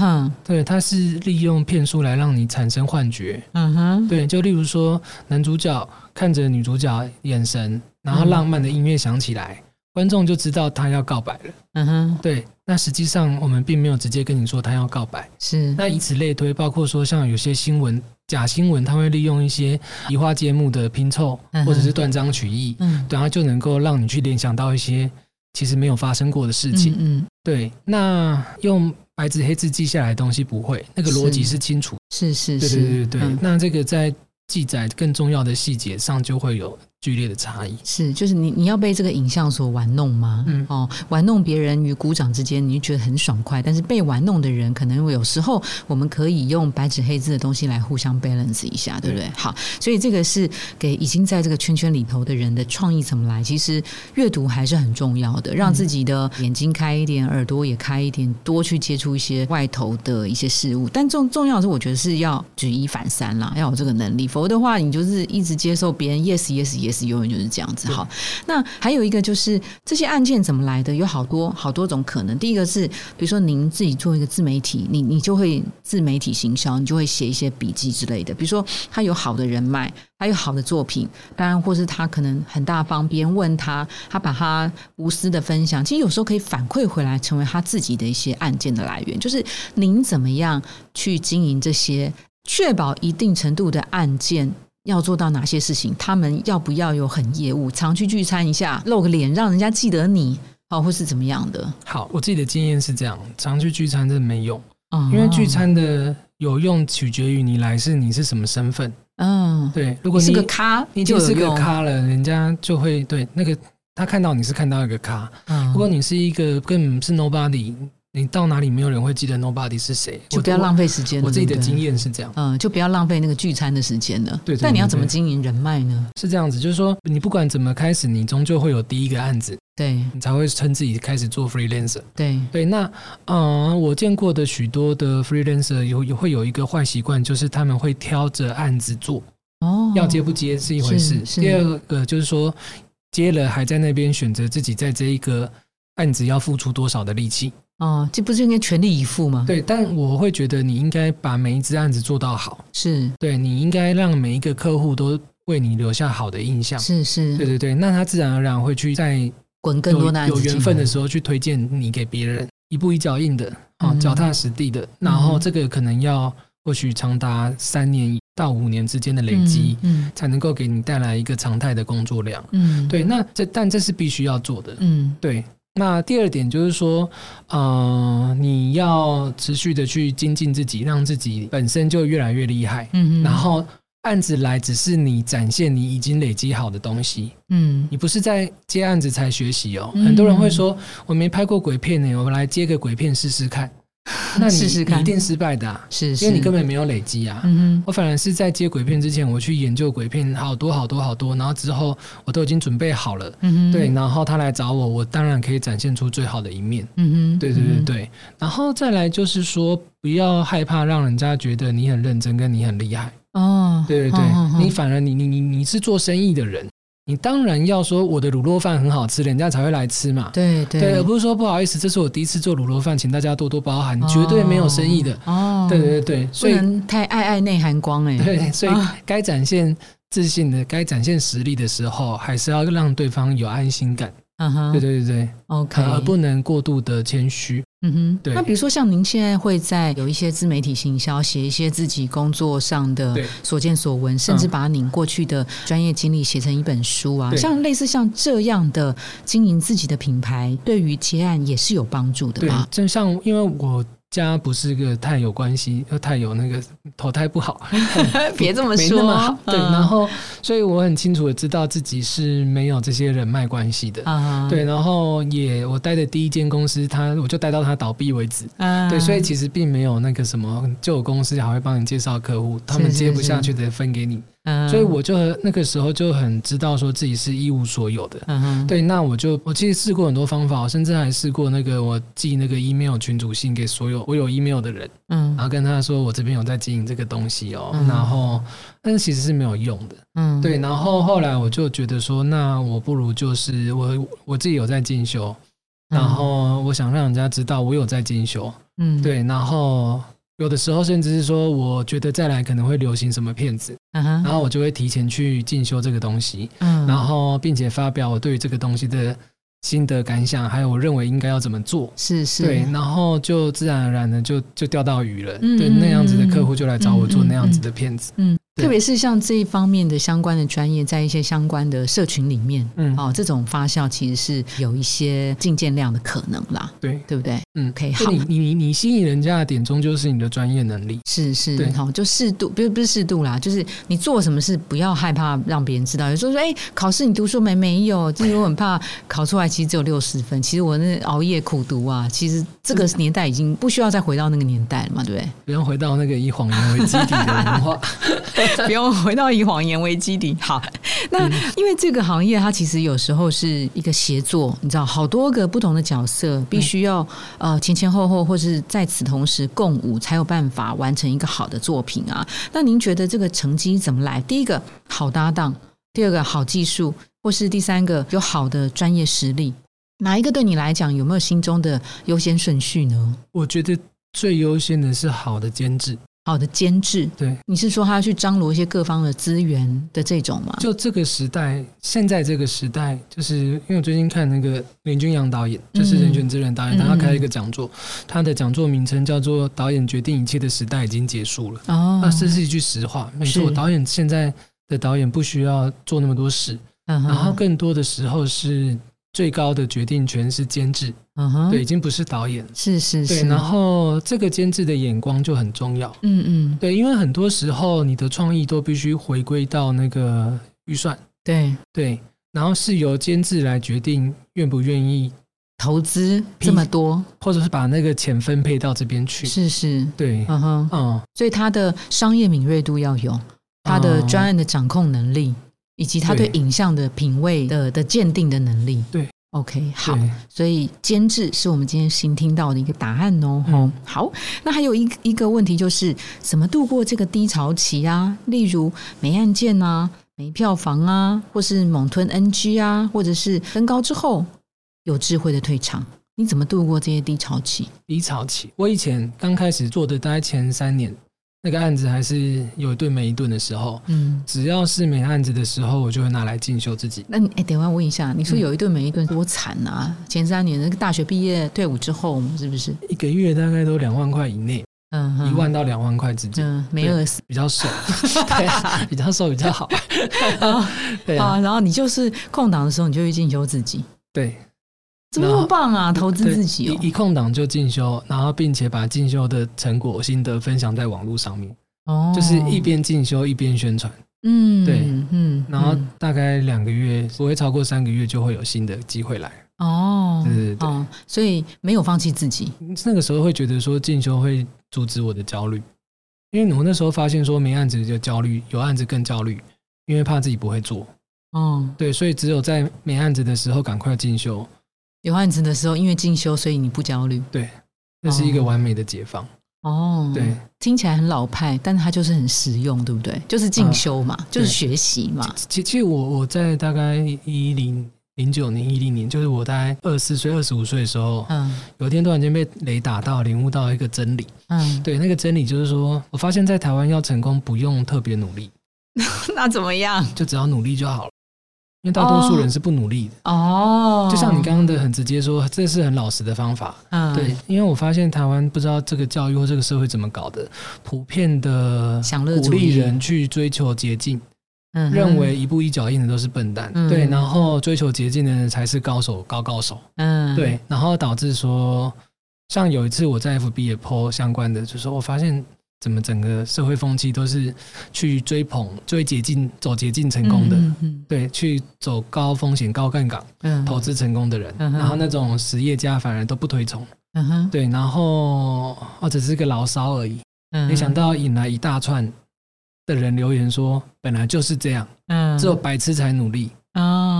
嗯，对，它是利用骗术来让你产生幻觉。嗯哼，对，就例如说，男主角看着女主角眼神，然后浪漫的音乐响起来，观众就知道他要告白了。嗯哼，对。那实际上我们并没有直接跟你说他要告白。是。那以此类推，包括说像有些新闻假新闻，他会利用一些移花接木的拼凑，或者是断章取义，嗯，然后就能够让你去联想到一些其实没有发生过的事情。嗯，对。那用。白纸黑字记下来的东西不会，那个逻辑是清楚。是是是，对对对对。那这个在记载更重要的细节上就会有。剧烈的差异是，就是你你要被这个影像所玩弄吗？嗯，哦，玩弄别人与鼓掌之间，你就觉得很爽快。但是被玩弄的人，可能有时候我们可以用白纸黑字的东西来互相 balance 一下，对不对？好，所以这个是给已经在这个圈圈里头的人的创意怎么来？其实阅读还是很重要的，让自己的眼睛开一点，耳朵也开一点，多去接触一些外头的一些事物。但重重要的是，我觉得是要举一反三啦，要有这个能力，否则的话，你就是一直接受别人 yes yes yes。是永远就是这样子好，那还有一个就是这些案件怎么来的？有好多好多种可能。第一个是，比如说您自己做一个自媒体，你你就会自媒体行销，你就会写一些笔记之类的。比如说他有好的人脉，他有好的作品，当然或是他可能很大方，别人问他，他把他无私的分享，其实有时候可以反馈回来，成为他自己的一些案件的来源。就是您怎么样去经营这些，确保一定程度的案件。要做到哪些事情？他们要不要有很业务，常去聚餐一下，露个脸，让人家记得你，哦，或是怎么样的？好，我自己的经验是这样，常去聚餐真的没用，因为聚餐的有用取决于你来是你是什么身份。嗯，对，如果你是个咖，你就是个咖了，人家就会对那个他看到你是看到一个咖。嗯，如果你是一个根本是 nobody。你到哪里没有人会记得 nobody 是谁，就不要浪费时间。我自己的经验是这样，嗯，就不要浪费那个聚餐的时间了。对，但你要怎么经营人脉呢？是这样子，就是说你不管怎么开始，你终究会有第一个案子，对你才会称自己开始做 freelancer。对对，那嗯，我见过的许多的 freelancer 有有会有一个坏习惯，就是他们会挑着案子做。哦，要接不接是一回事，第二个就是说接了还在那边选择自己在这一个案子要付出多少的力气。哦，这不是应该全力以赴吗？对，但我会觉得你应该把每一只案子做到好。是，对你应该让每一个客户都为你留下好的印象。是是，对对对，那他自然而然会去在滚更多的有缘分的时候去推荐你给别人，一步一脚印的啊，脚踏实地的。然后这个可能要或许长达三年到五年之间的累积，嗯，才能够给你带来一个常态的工作量。嗯，对，那这但这是必须要做的。嗯，对。那第二点就是说，呃，你要持续的去精进自己，让自己本身就越来越厉害。嗯嗯。然后案子来，只是你展现你已经累积好的东西。嗯。你不是在接案子才学习哦。很多人会说，我没拍过鬼片呢，我们来接个鬼片试试看。<laughs> 那你一定失败的，是，因为你根本没有累积啊。嗯我反而是在接鬼片之前，我去研究鬼片好多好多好多，然后之后我都已经准备好了。嗯对，然后他来找我，我当然可以展现出最好的一面。嗯哼，对对对对。然后再来就是说，不要害怕让人家觉得你很认真，跟你很厉害。哦，对对对，你反而你你你你是做生意的人。你当然要说我的卤肉饭很好吃，人家才会来吃嘛。对对，而不是说不好意思，这是我第一次做卤肉饭，请大家多多包涵，绝对没有生意的。哦，对对对，所以太爱爱内涵光哎。对，所以该展现自信的，该展现实力的时候，还是要让对方有安心感。嗯哼，对对对对，OK，而不能过度的谦虚。嗯哼，对。那比如说像您现在会在有一些自媒体行销，写一些自己工作上的所见所闻，甚至把您过去的专业经历写成一本书啊，像类似像这样的经营自己的品牌，对于结案也是有帮助的吧？就像因为我。家不是个太有关系，又太有那个投胎不好，<laughs> 别这么说。对，然后所以我很清楚的知道自己是没有这些人脉关系的。对，然后也我待的第一间公司，他我就待到他倒闭为止。对，所以其实并没有那个什么旧公司还会帮你介绍客户，他们接不下去的分给你。嗯。所以我就那个时候就很知道说自己是一无所有的。嗯哼，对，那我就我其实试过很多方法，我甚至还试过那个我寄那个 email 群主信给所有我有 email 的人，嗯。然后跟他说我这边有在经营这个东西哦，嗯。然后但是其实是没有用的。嗯，对，然后后来我就觉得说，那我不如就是我我自己有在进修，嗯，然后我想让人家知道我有在进修，嗯，对，然后有的时候甚至是说，我觉得再来可能会流行什么片子，然后我就会提前去进修这个东西，嗯，然后并且发表我对于这个东西的心得感想，还有我认为应该要怎么做。是是，对，然后就自然而然的就就钓到鱼了。对，那样子的嗯客户就来找我做那样子的片子。嗯，对特别是像这一方面的相关的专业，在一些相关的社群里面，嗯，哦，这种发酵其实是有一些进见量的可能啦，对，对不对？嗯，可以好你你你你吸引人家的点，终究是你的专业能力。是是对，好，就适度，不是不是适度啦，就是你做什么事不要害怕让别人知道。有时候说，哎、考试你读书没？没有，就是我很怕考出来其实只有六十分。其实我那熬夜苦读啊，其实这个年代已经不需要再回到那个年代了嘛，对不对？不用回到那个以谎言为基底的文化。<laughs> <laughs> 不用回到以谎言为基底。好，那因为这个行业它其实有时候是一个协作，你知道，好多个不同的角色必须要、呃前前后后或是在此同时共舞，才有办法完成一个好的作品啊。那您觉得这个成绩怎么来？第一个好搭档，第二个好技术，或是第三个有好的专业实力，哪一个对你来讲有没有心中的优先顺序呢？我觉得最优先的是好的监制。好的监制，对，你是说他要去张罗一些各方的资源的这种吗？就这个时代，现在这个时代，就是因为我最近看那个林君阳导演，就是《人权之人》导演，嗯他开了一个讲座，他的讲座名称叫做“导演决定一切的时代已经结束了”。哦，那这是一句实话，没错。是导演现在的导演不需要做那么多事，嗯，然后更多的时候是最高的决定权是监制，嗯哼，对，已经不是导演。是是对，是，然后这个监制的眼光就很重要。嗯嗯，对，因为很多时候你的创意都必须回归到那个预算，对，对，然后是由监制来决定愿不愿意，投资这么多，或者是把那个钱分配到这边去。是是，对，嗯哼，嗯，所以他的商业敏锐度要有，他的嗯。专案的掌控能力，以及他对对影像的品味的的鉴定的能力。对，OK，好。所以监制是我们今天新听到的一个答案哦。嗯哦好，那还有一一个问题就是，怎么度过这个低潮期啊？例如没案件啊、没票房啊，或是猛吞 NG 啊，或者是登高之后有智慧的退场，你怎么度过这些低潮期？低潮期。我以前刚开始做的，大概前三年，那个案子还是有一顿没一顿的时候，嗯，只要是没案子的时候，我就会拿来进修自己。那你哎，等一下问一下，你说嗯有一顿没一顿多惨啊？前三年那个大学毕业退伍之后，是不是？一个月大概都两万块以内，嗯哼，一万到两万块之间，嗯，没饿死比较瘦，<laughs> 对啊，比较瘦比较好。<laughs> 啊。然后你就是空档的时候，你就去进修自己，对，怎么那么棒啊？投资自己哦。一一空档就进修，然后并且把进修的成果心得分享在网络上面，哦。就是一边进修一边宣传，嗯对。嗯，然后嗯大概两个月，不会超过三个月就会有新的机会来。哦，对对对。哦，所以没有放弃自己，那个时候会觉得说进修会阻止我的焦虑，因为我那时候发现说没案子就焦虑，有案子更焦虑，因为怕自己不会做。哦，对，所以只有在没案子的时候赶快进修，有案子的时候，因为进修，所以你不焦虑。对，那是一个完美的解放。哦，对，听起来很老派，但是它就是很实用，对不对？就是进修嘛，就是学习嘛。其其实我我在大概一零零九年一零年，就是我大概二十四岁、二十五岁的时候，嗯有一天突然间被雷打到，领悟到一个真理。嗯，对，那个真理就是说，我发现在台湾要成功不用特别努力，<laughs> 那怎么样？就只要努力就好了。因为大多数人是不努力的，哦，就像你刚刚的很直接说，这是很老实的方法。嗯。对，因为我发现台湾不知道这个教育或这个社会怎么搞的，普遍的鼓励人去追求捷径，认为一步一脚印的都是笨蛋，嗯。对，然后追求捷径的人才是高手高高手，嗯。对，然后导致说，像有一次我在 FB 也 po 相关的，就是说我发现怎么整个社会风气都是去追捧、追捷径、走捷径成功的，嗯嗯对，去走高风险、高杠杆嗯。投资成功的人，嗯然后那种实业家反而都不推崇，嗯哼，对，然后哦只是个牢骚而已，嗯。没想到引来一大串的人留言说，本来就是这样，嗯。只有白痴才努力。啊，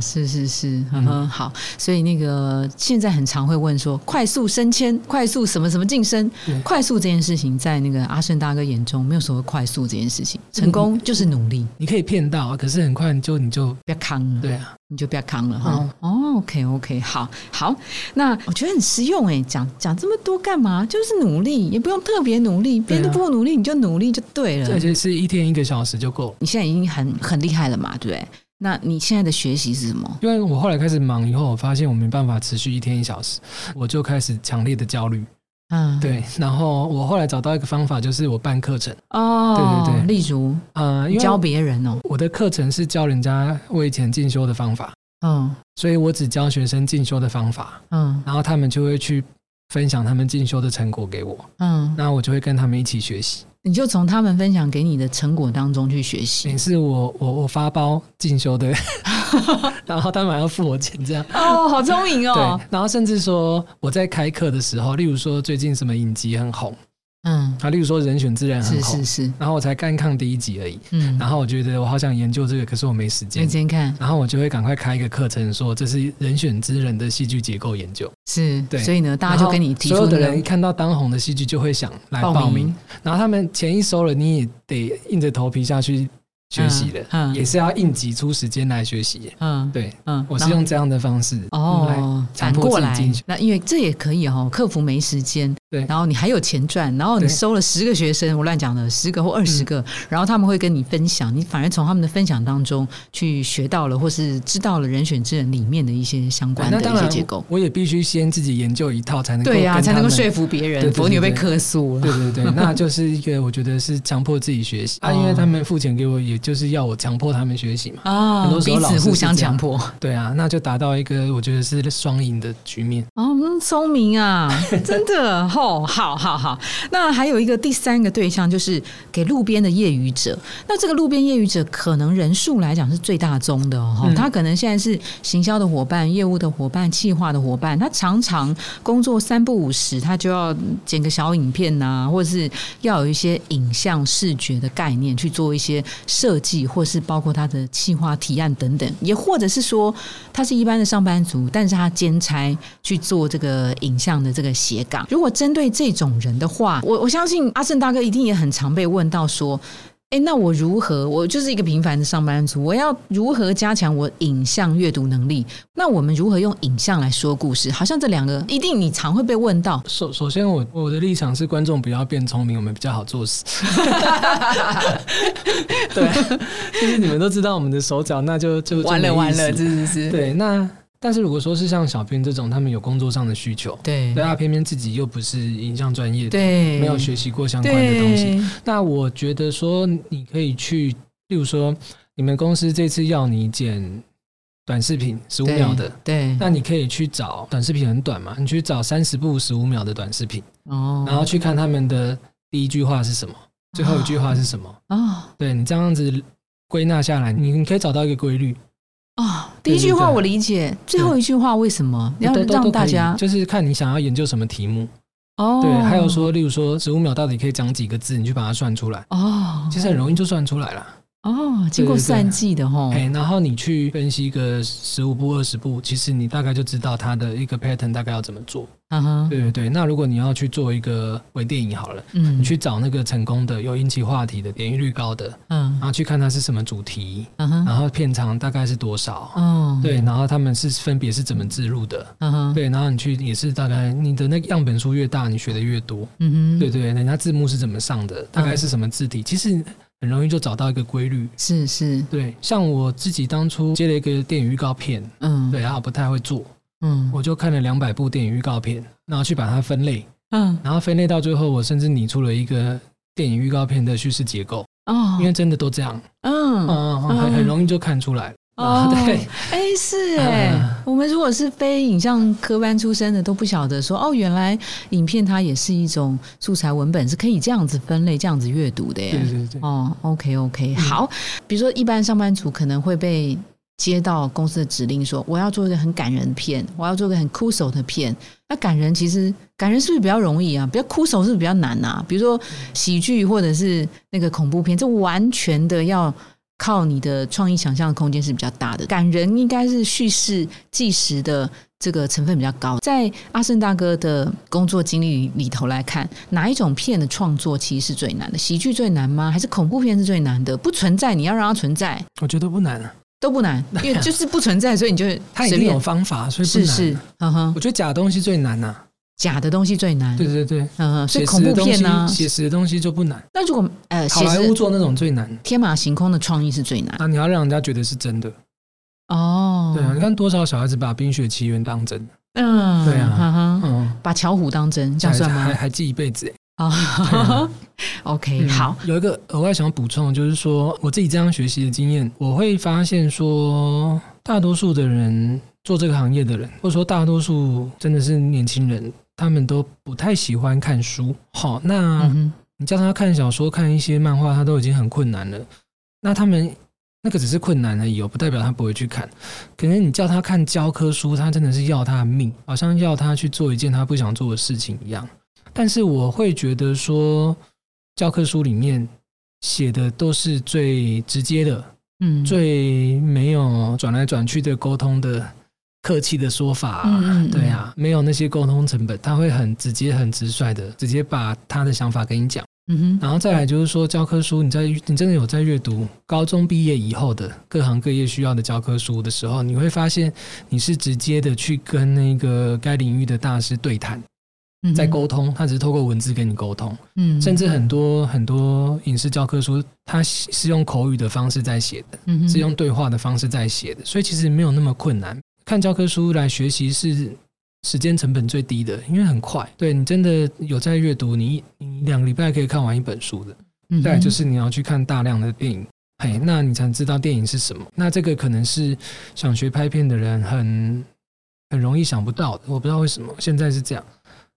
是是是，嗯哼，好，所以那个现在很常会问说，快速升迁、快速什么什么晋升对，快速这件事情，在那个阿胜大哥眼中没有所谓快速这件事情，成功就是努力，你可以骗到，可是很快你就你就不要扛了，对啊，你就不要扛了哈。哦，OK OK，好好，那我觉得很实用哎，讲讲这么多干嘛？就是努力，也不用特别努力，别人不努力，你就努力就对了而。且是一天一个小时就够了。你现在已经很很厉害了嘛，对不对？那你现在的学习是什么？因为我后来开始忙以后，我发现我没办法持续一天一小时，我就开始强烈的焦虑。嗯，对，然后我后来找到一个方法，就是我办课程。哦，对对对例如呃，因为教别人哦，我的课程是教人家为钱进修的方法，嗯所以我只教学生进修的方法，嗯然后他们就会去分享他们进修的成果给我，嗯，那我就会跟他们一起学习。你就从他们分享给你的成果当中去学习你。是我我我发包进修的，<laughs> 然后他们还要付我钱，这样。哦，好聪明对，然后甚至说我在开课的时候，例如说最近什么影集很红嗯，啊，例如说《人选自然》很是红，是是，然后我才刚看第一集而已，嗯，然后我觉得我好想研究这个，可是我没时间。没时间看？然后我就会赶快开一个课程，说这是《人选之人》的戏剧结构研究。是，对。所以呢，大家就跟你提出所有的人一看到当红的戏剧就会想来报名，，然后他们钱一收了，你也得硬着头皮下去学习的，嗯嗯。也是要硬挤出时间来学习。嗯对，嗯，我是用这样的方式哦反过来那因为这也可以哦，客服没时间，对。然后你还有钱赚，然后你收了十个学生，我乱讲的，十个或二十个，然后他们会跟你分享，你反而从他们的分享当中去学到了，或是知道了人选之人里面的一些相关的一些结构，。我也必须先自己研究一套，才能够对呀、才能够说服别人，否则你会被对。客诉了。<laughs> 对对对，那就是一个我觉得是强迫自己学习。啊，因为哦。他们付钱给我，也就是要我强迫他们学习嘛。啊很多，时候彼此互相强迫。对啊，那就达到一个我觉得是双赢的局面。哦，嗯聪明啊，<laughs> 真的哦、好好好。那还有一个第三个对象就是给路边的业余者。那这个路边业余者可能人数来讲是最大宗的哦，嗯他可能现在是行销的伙伴、业务的伙伴、企划的伙伴，他常常工作三不五时，他就要剪个小影片呐、或者是要有一些影像视觉的概念去做一些设设计，或是包括他的企划提案等等，也或者是说他是一般的上班族，但是他兼差去做这个影像的这个斜杠。如果针对这种人的话，我我相信阿胜大哥一定也很常被问到说。哎，那我如何？我就是一个平凡的上班族，我要如何加强我影像阅读能力？那我们如何用影像来说故事？好像这两个一定你常会被问到。首首先我，我的立场是观众不要变聪明，我们比较好做事。<laughs> 对，就是你们都知道我们的手脚，那就就完了完了，是是是，对，那但是如果说是像小编这种，他们有工作上的需求，对。对啊，偏偏自己又不是影像专业的，对，没有学习过相关的东西，那我觉得说你可以去，例如说你们公司这次要你剪短视频十五秒的，对，那你可以去找短视频很短嘛，你去找三十部十五秒的短视频，哦。然后去看他们的第一句话是什么，最后一句话是什么。哦。对你这样子归纳下来，你你可以找到一个规律。哦，第一句话我理解，最后一句话为什么要都都都可以让大家就是看你想要研究什么题目。哦？对，还有说，例如说十五秒到底可以讲几个字，你去把它算出来，哦，其实很容易就算出来了。哦，经过算计的哈，哎，然后你去分析个十五步、二十步，其实你大概就知道它的一个 pattern 大概要怎么做。嗯哼，对对对。那如果你要去做一个微电影好了，嗯。你去找那个成功的、有引起话题的、点击率高的，嗯。然后去看它是什么主题，嗯哼，然后片长大概是多少，哦，对，然后他们是分别是怎么植入的，嗯哼，对，然后你去也是大概你的那个样本数越大，你学的越多，嗯哼，对对，人家字幕是怎么上的，大概是什么字体，其实很容易就找到一个规律。是是，对，像我自己当初接了一个电影预告片，嗯，对，然后不太会做，嗯。我就看了两百部电影预告片，然后去把它分类，嗯。然后分类到最后，我甚至拟出了一个电影预告片的叙事结构，哦。因为真的都这样，嗯。嗯，很很容易就看出来。啊，哦，对，哎，是哎、嗯我们如果是非影像科班出身的，都不晓得说哦，原来影片它也是一种素材文本，是可以这样子分类、这样子阅读的耶。对对对，哦，OK OK，好，比如说一般上班族可能会被接到公司的指令说我要做一个很感人的片，我要做个很哭手的片。那感人其实感人是不是比较容易啊？比较哭手是不是比较难啊？比如说喜剧或者是那个恐怖片，这完全的要靠你的创意想象的空间是比较大的。感人应该是叙事纪实的这个成分比较高。在阿胜大哥的工作经历里头来看，哪一种片的创作其实是最难的？喜剧最难吗？还是恐怖片是最难的？不存在，你要让它存在，我觉得不难啊。都不难，因为就是不存在，所以你就 <laughs> 他一定有方法，所以不是是，嗯哼，我觉得假东西最难呐，假的东西最难，对对对，嗯哼，所以恐怖片呢，写实的东西就不难。那如果呃，好莱坞做那种最难，天马行空的创意是最难。那你要让人家觉得是真的。哦，对啊，你看多少小孩子把《冰雪奇缘》当真，嗯，对啊，嗯，把巧虎当真，这样算吗？还还记一辈子啊，<laughs> OK，好，有一个额外想要补充的就是说，我自己这样学习的经验，我会发现说，大多数的人做这个行业的人，或者说大多数真的是年轻人，他们都不太喜欢看书。好，那你叫他看小说、看一些漫画，他都已经很困难了。那他们那个只是困难而已，不代表他不会去看。可能你叫他看教科书，他真的是要他的命，好像要他去做一件他不想做的事情一样。但是我会觉得说，教科书里面写的都是最直接的，嗯，最没有转来转去的沟通的客气的说法啊，对啊，没有那些沟通成本，他会很直接、很直率的直接把他的想法跟你讲。嗯哼，然后再来就是说，教科书你在你真的有在阅读高中毕业以后的各行各业需要的教科书的时候，你会发现你是直接的去跟那个该领域的大师对谈。在沟通，他只是透过文字跟你沟通，嗯，甚至很多很多影视教科书，他是用口语的方式在写的，嗯，是用对话的方式在写的，所以其实没有那么困难。看教科书来学习是时间成本最低的，因为很快。对你真的有在阅读，你你两个礼拜可以看完一本书的。嗯再就是你要去看大量的电影，嘿，那你才知道电影是什么。那这个可能是想学拍片的人很很容易想不到的。我不知道为什么现在是这样。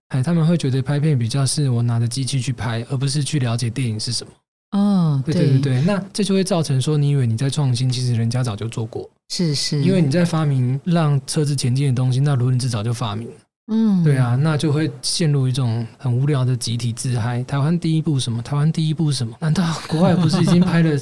哎，他们会觉得拍片比较是我拿着机器去拍，而不是去了解电影是什么。哦，对对对对，那这就会造成说，你以为你在创新，其实人家早就做过。是是，因为你在发明让车子前进的东西，那轮子早就发明了。嗯，对啊，那就会陷入一种很无聊的集体自嗨。台湾第一部什么？台湾第一部什么？难道国外不是已经拍了？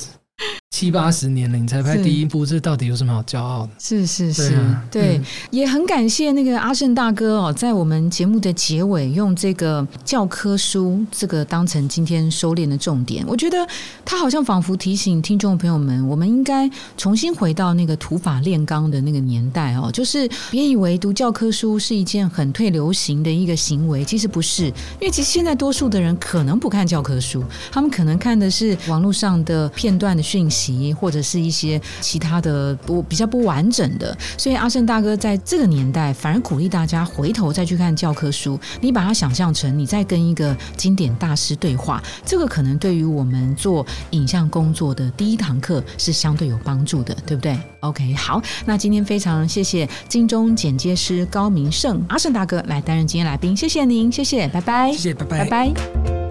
七八十年了，你才拍第一部，这到底有什么好骄傲的？是是是，对，也很感谢那个阿胜大哥哦，在我们节目的结尾用这个教科书这个当成今天收敛的重点。我觉得他好像仿佛提醒听众朋友们，我们应该重新回到那个土法炼钢的那个年代哦，就是别以为读教科书是一件很退流行的一个行为，其实不是，因为其实现在多数的人可能不看教科书，他们可能看的是网络上的片段的讯息。或者是一些其他的不比较不完整的，所以阿胜大哥在这个年代反而鼓励大家回头再去看教科书，你把它想象成你在跟一个经典大师对话，这个可能对于我们做影像工作的第一堂课是相对有帮助的，对不对？OK，好，那今天非常谢谢金钟剪接师高明胜阿胜大哥来担任今天来宾，谢谢您，谢谢，拜拜，谢谢，拜拜，拜拜。